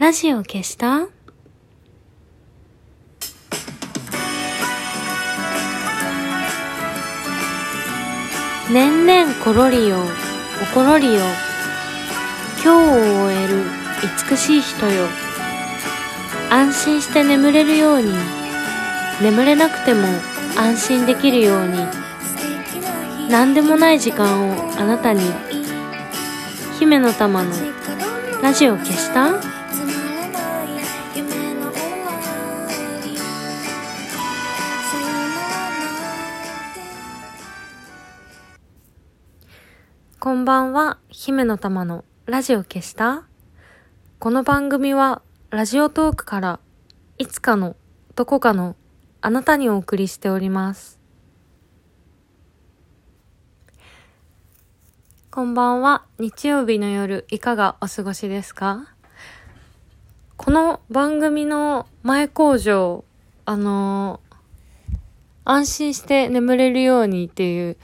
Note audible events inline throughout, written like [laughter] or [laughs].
ラジオ消した？年々ころりよ、おころりよ。今日を終える美しい人よ。安心して眠れるように、眠れなくても安心できるように、何でもない時間をあなたに。姫の玉のラジオ消した？んばんは、姫の玉のラジオ消した？この番組はラジオトークからいつかのどこかのあなたにお送りしております。こんばんは、日曜日の夜いかがお過ごしですか？この番組の前工場、あのー安心して眠れるようにっていう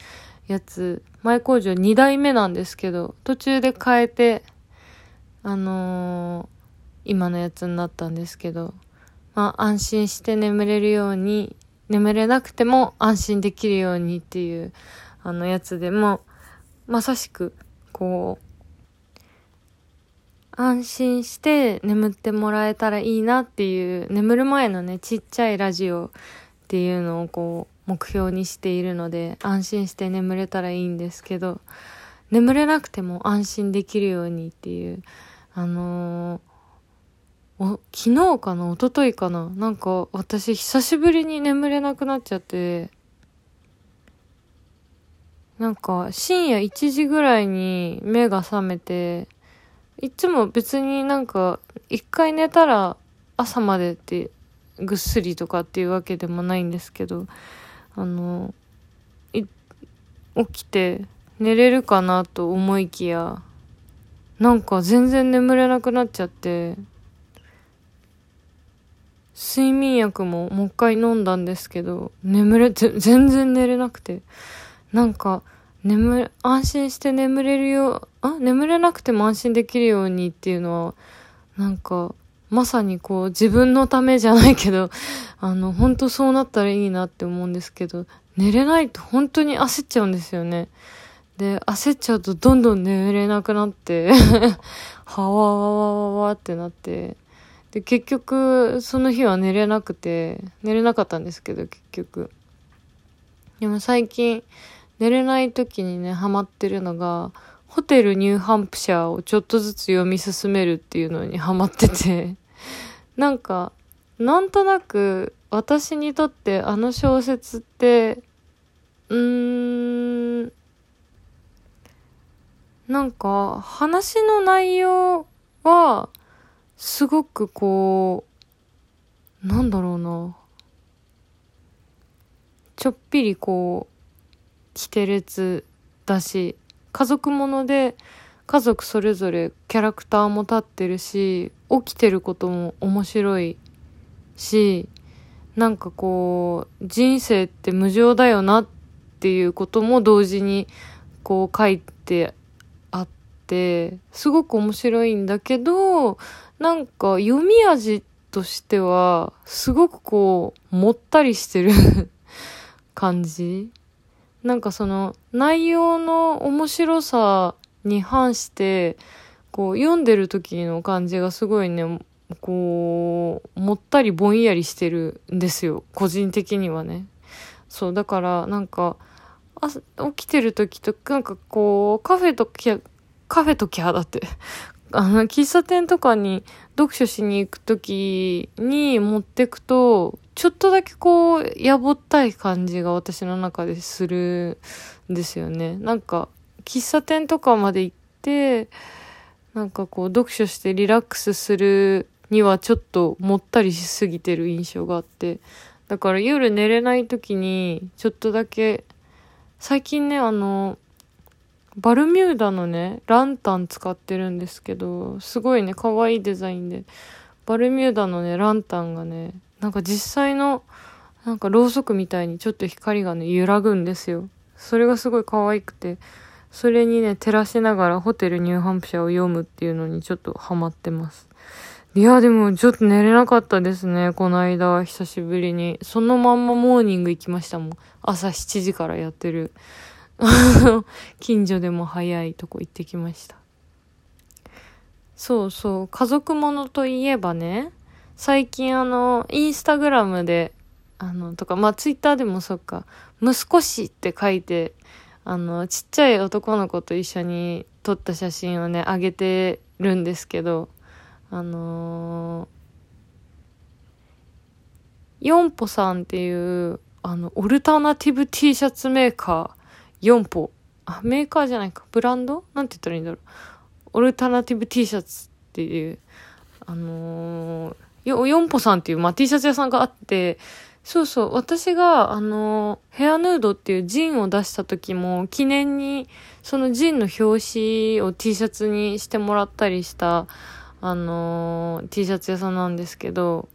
やつ、前工場2代目なんですけど、途中で変えて、あのー今のやつになったんですけど、まあ安心して眠れるように、眠れなくても安心できるようにっていう、あのやつでも、まさしく、こう、安心して眠ってもらえたらいいなっていう、眠る前のね、ちっちゃいラジオっていうのをこう、目標にしているので、安心して眠れたらいいんですけど、眠れなくても安心できるようにっていう、あのー、昨日かな一昨日かななんか私久しぶりに眠れなくなっちゃって、なんか深夜1時ぐらいに目が覚めて、いつも別になんか一回寝たら朝までってぐっすりとかっていうわけでもないんですけど、あの、い起きて寝れるかなと思いきや、なんか全然眠れなくなっちゃって、睡眠薬ももう一回飲んだんですけど、眠れ、全然寝れなくて。なんか、眠れ、安心して眠れるよ、あ眠れなくても安心できるようにっていうのは、なんか、まさにこう、自分のためじゃないけど、[laughs] あの、本当そうなったらいいなって思うんですけど、寝れないと本当に焦っちゃうんですよね。で、焦っちゃうとどんどん眠れなくなって、[laughs] はわわわわわってなって、で、結局、その日は寝れなくて、寝れなかったんですけど、結局。でも最近、寝れない時にね、ハマってるのが、ホテルニューハンプシャーをちょっとずつ読み進めるっていうのにハマってて、[laughs] なんか、なんとなく、私にとってあの小説って、うーん、なんか、話の内容は、すごくこう、なんだろうな。ちょっぴりこう、キテレツだし、家族もので、家族それぞれキャラクターも立ってるし、起きてることも面白いし、なんかこう、人生って無常だよなっていうことも同時にこう書いてあって、すごく面白いんだけど、なんか読み味としては、すごくこう、もったりしてる [laughs] 感じ。なんかその内容の面白さに反して、こう読んでる時の感じがすごいね、こう、もったりぼんやりしてるんですよ。個人的にはね。そう、だからなんか、あ起きてる時と、なんかこう、カフェとき、カフェときゃだって。[laughs] あの、喫茶店とかに読書しに行くときに持ってくと、ちょっとだけこう、やぼったい感じが私の中でするんですよね。なんか、喫茶店とかまで行って、なんかこう、読書してリラックスするにはちょっともったりしすぎてる印象があって。だから夜寝れないときに、ちょっとだけ、最近ね、あの、バルミューダのね、ランタン使ってるんですけど、すごいね、可愛いデザインで。バルミューダのね、ランタンがね、なんか実際の、なんかろうそくみたいにちょっと光がね、揺らぐんですよ。それがすごい可愛くて、それにね、照らしながらホテルニューハンプシャーを読むっていうのにちょっとハマってます。いや、でもちょっと寝れなかったですね、この間、久しぶりに。そのまんまモーニング行きましたもん。朝7時からやってる。[laughs] 近所でも早いとこ行ってきました。そうそう、家族ものといえばね、最近あの、インスタグラムで、あの、とか、まあツイッターでもそっか、息子氏って書いて、あの、ちっちゃい男の子と一緒に撮った写真をね、あげてるんですけど、あのー、ヨンポさんっていう、あの、オルタナティブ T シャツメーカー、ヨンポ。あ、メーカーじゃないか。ブランド？なんて言ったらいいんだろう。オルタナティブ T シャツっていう、あのー、ヨヨンポさんっていう、まあ、T シャツ屋さんがあって、そうそう、私が、あの、ヘアヌードっていうジンを出した時も、記念に、そのジンの表紙を T シャツにしてもらったりした、あの、T シャツ屋さんなんですけど、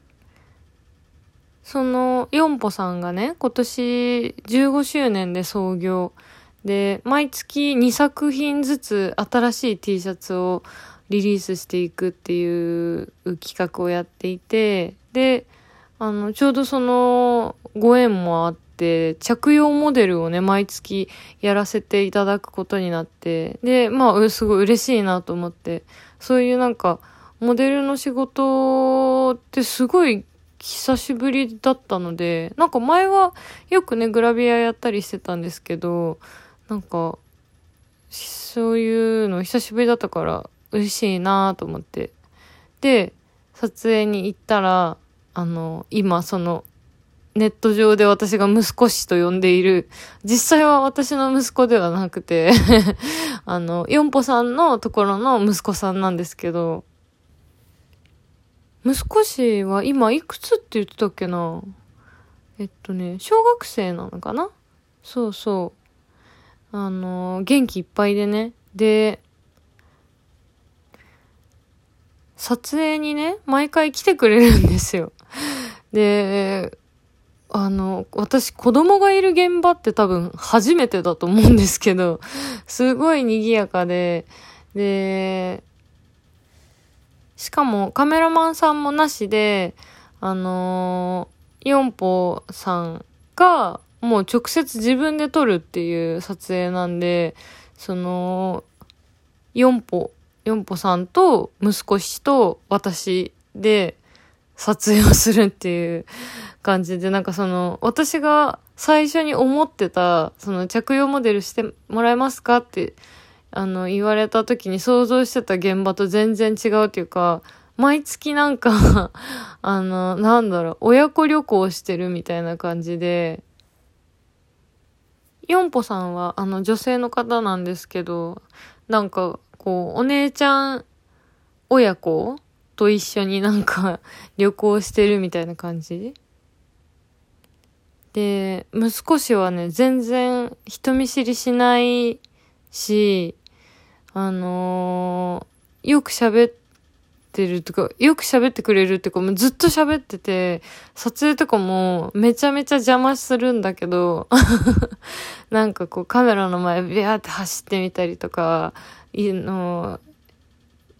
その、ヨンポさんがね、今年15周年で創業。で、毎月2作品ずつ新しい T シャツをリリースしていくっていう企画をやっていて、で、あの、ちょうどそのご縁もあって、着用モデルをね、毎月やらせていただくことになって、で、まあ、すごい嬉しいなと思って、そういうなんか、モデルの仕事ってすごい久しぶりだったので、なんか前はよくね、グラビアやったりしてたんですけど、なんか、そういうの久しぶりだったから嬉しいなと思って。で、撮影に行ったら、あの、今その、ネット上で私が息子氏と呼んでいる、実際は私の息子ではなくて [laughs] あの、ヨンポさんのところの息子さんなんですけど、息子氏は今いくつって言ってたっけなえっとね、小学生なのかな？そうそう。あの、元気いっぱいでね。で、撮影にね、毎回来てくれるんですよ。で、あの、私子供がいる現場って多分初めてだと思うんですけど、すごい賑やかで、で、しかもカメラマンさんもなしで、あのー、ヨンポさんがもう直接自分で撮るっていう撮影なんで、その、ヨンポ、ヨンポさんと息子氏と私で撮影をするっていう感じで、なんかその、私が最初に思ってた、その着用モデルしてもらえますかってあの、言われた時に想像してた現場と全然違うっていうか、毎月なんか [laughs] あの、なんだろう、親子旅行してるみたいな感じで、ヨンポさんは、あの、女性の方なんですけど、なんか、こう、お姉ちゃん親子と一緒になんか [laughs] 旅行してるみたいな感じ？で、息子氏はね、全然人見知りしないし、あのー、よく喋ってるとか、よく喋ってくれるってか、もうずっと喋ってて、撮影とかもめちゃめちゃ邪魔するんだけど、[laughs] なんかこうカメラの前ビャーって走ってみたりとか、いの、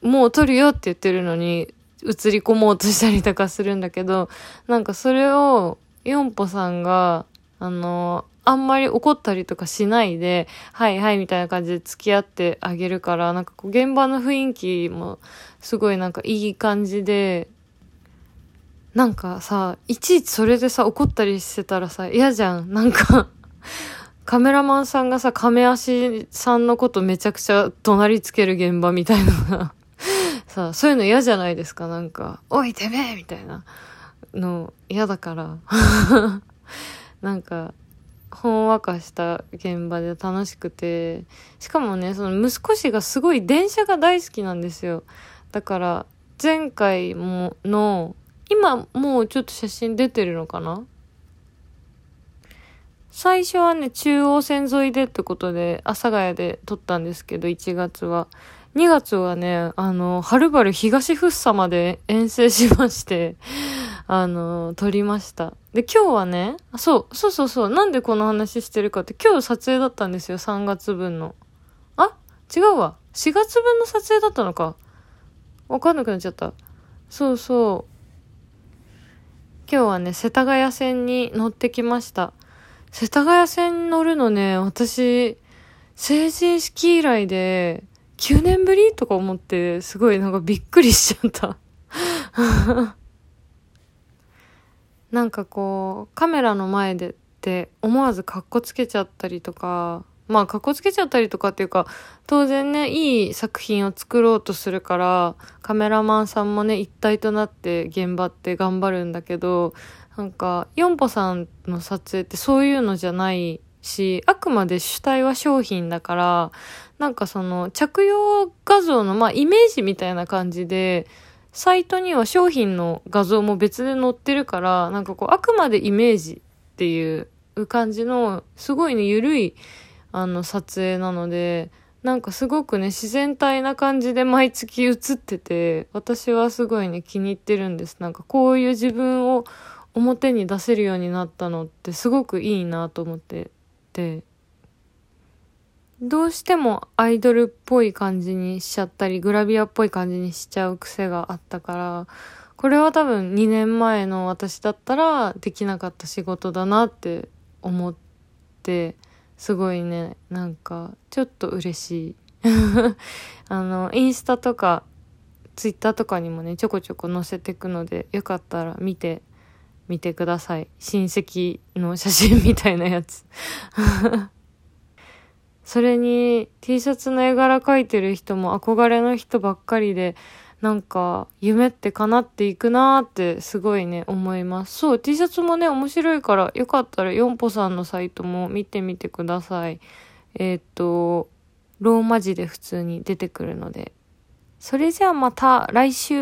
もう撮るよって言ってるのに、映り込もうとしたりとかするんだけど、なんかそれを、ヨンポさんが、あの、あんまり怒ったりとかしないで、はいはいみたいな感じで付き合ってあげるから、なんかこう現場の雰囲気もすごいなんかいい感じで、なんかさ、いちいちそれでさ、怒ったりしてたらさ、嫌じゃん。なんかカメラマンさんがさ、亀足さんのことめちゃくちゃ怒鳴りつける現場みたいなさ、そういうの嫌じゃないですか、なんか。おい、てめえみたいなの嫌だからなんか、ほんわかした現場で楽しくて、しかもね、その息子氏がすごい電車が大好きなんですよ。だから、前回もの、今もうちょっと写真出てるのかな？最初はね、中央線沿いでってことで、阿佐ヶ谷で撮ったんですけど、1月は。2月はね、あの、はるばる東福生まで遠征しまして [laughs] あの、撮りました。で、今日はね、そう、そうそうそう、なんでこの話してるかって、今日撮影だったんですよ、3月分の。あ？違うわ。4月分の撮影だったのか。わかんなくなっちゃった。そうそう。今日はね世田谷線に乗ってきました。世田谷線に乗るのね私成人式以来で9年ぶりとか思ってすごいなんかびっくりしちゃった。[laughs] なんかこうカメラの前でって思わずカッコつけちゃったりとかまあ、かっこつけちゃったりとかっていうか、当然ね、いい作品を作ろうとするから、カメラマンさんもね、一体となって現場って頑張るんだけど、なんか、ヨンポさんの撮影ってそういうのじゃないし、あくまで主体は商品だから、なんかその、着用画像の、まあ、イメージみたいな感じで、サイトには商品の画像も別で載ってるから、なんかこう、あくまでイメージっていう感じの、すごいね、ゆるいあの撮影なので、なんかすごくね、自然体な感じで毎月映ってて、私はすごいね、気に入ってるんです。なんかこういう自分を表に出せるようになったのってすごくいいなと思ってて、どうしてもアイドルっぽい感じにしちゃったり、グラビアっぽい感じにしちゃう癖があったから、これは多分2年前の私だったらできなかった仕事だなって思って、すごいね。なんかちょっと嬉しい。[laughs] あのインスタとかツイッターとかにもねちょこちょこ載せてくのでよかったら見てみてください。親戚の写真みたいなやつ。[laughs] それに T シャツの絵柄描いてる人も憧れの人ばっかりでなんか、夢って叶っていくなーってすごいね、思います。そう、T シャツもね、面白いから、よかったら、ヨンポさんのサイトも見てみてください。えー、っと、ローマ字で普通に出てくるので。それじゃあまた来週。